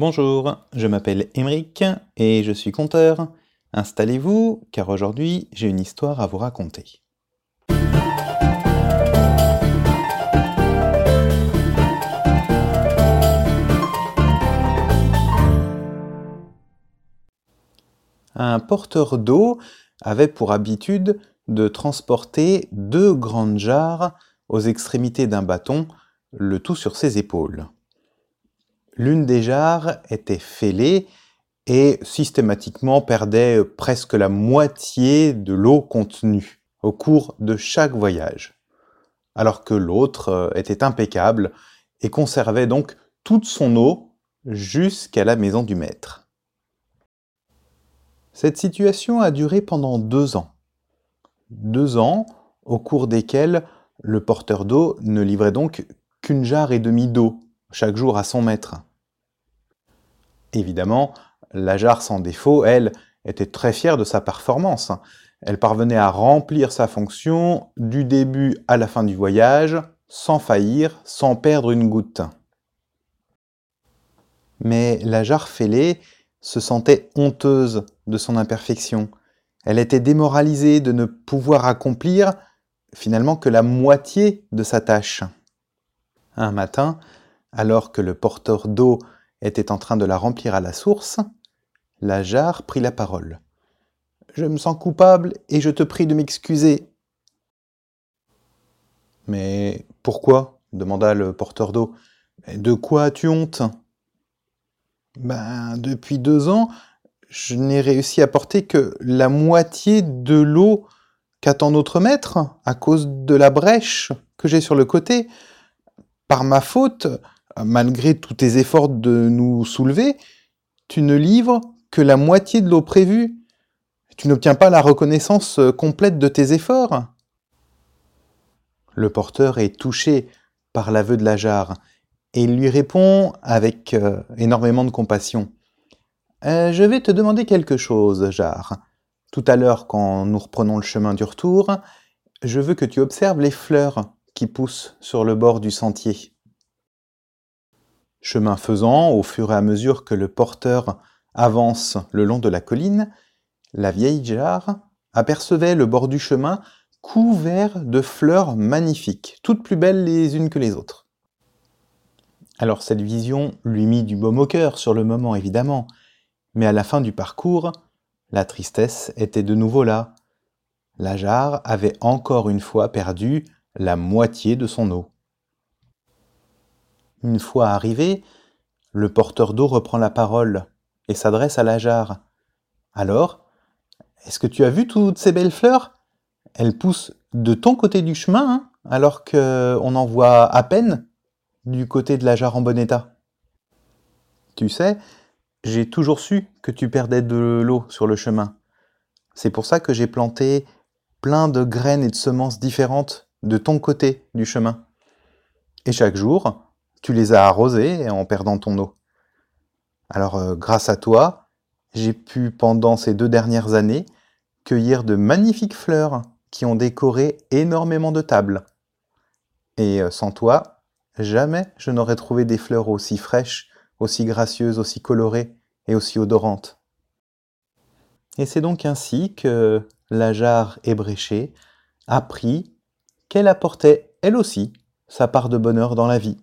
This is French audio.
Bonjour, je m'appelle Émeric et je suis conteur. Installez-vous car aujourd'hui j'ai une histoire à vous raconter. Un porteur d'eau avait pour habitude de transporter deux grandes jarres aux extrémités d'un bâton, le tout sur ses épaules. L'une des jarres était fêlée et systématiquement perdait presque la moitié de l'eau contenue au cours de chaque voyage, alors que l'autre euh, était impeccable et conservait donc toute son eau jusqu'à la maison du maître. Cette situation a duré pendant deux ans. Deux ans au cours desquels le porteur d'eau ne livrait donc qu'une jarre et demie d'eau chaque jour à son maître. Évidemment, la jarre sans défaut, elle, était très fière de sa performance. Elle parvenait à remplir sa fonction du début à la fin du voyage, sans faillir, sans perdre une goutte. Mais la jarre fêlée se sentait honteuse de son imperfection. Elle était démoralisée de ne pouvoir accomplir finalement que la moitié de sa tâche. Un matin, alors que le porteur d'eau était en train de la remplir à la source, la jarre prit la parole. Je me sens coupable et je te prie de m'excuser. Mais pourquoi? demanda le porteur d'eau. De quoi as-tu honte? Ben, depuis deux ans, je n'ai réussi à porter que la moitié de l'eau qu'attend notre maître à cause de la brèche que j'ai sur le côté. Par ma faute, malgré tous tes efforts de nous soulever, tu ne livres que la moitié de l'eau prévue. Tu n'obtiens pas la reconnaissance complète de tes efforts. Le porteur est touché par l'aveu de la jarre et lui répond avec euh, énormément de compassion. Euh, je vais te demander quelque chose, jarre. Tout à l'heure, quand nous reprenons le chemin du retour, je veux que tu observes les fleurs qui poussent sur le bord du sentier. Chemin faisant, au fur et à mesure que le porteur avance le long de la colline, la vieille jarre apercevait le bord du chemin couvert de fleurs magnifiques, toutes plus belles les unes que les autres. Alors cette vision lui mit du baume au cœur sur le moment évidemment, mais à la fin du parcours, la tristesse était de nouveau là. La jarre avait encore une fois perdu la moitié de son eau. Une fois arrivé, le porteur d'eau reprend la parole et s'adresse à la jarre. Alors, est-ce que tu as vu toutes ces belles fleurs? Elles poussent de ton côté du chemin, hein, alors qu'on en voit à peine du côté de la jarre en bon état. Tu sais, j'ai toujours su que tu perdais de l'eau sur le chemin. C'est pour ça que j'ai planté plein de graines et de semences différentes de ton côté du chemin. Et chaque jour, tu les as arrosés en perdant ton eau. Alors euh, grâce à toi, j'ai pu pendant ces deux dernières années cueillir de magnifiques fleurs qui ont décoré énormément de tables. Et euh, sans toi, jamais je n'aurais trouvé des fleurs aussi fraîches, aussi gracieuses, aussi colorées et aussi odorantes. Et c'est donc ainsi que la jarre ébréchée apprit qu'elle apportait elle aussi sa part de bonheur dans la vie.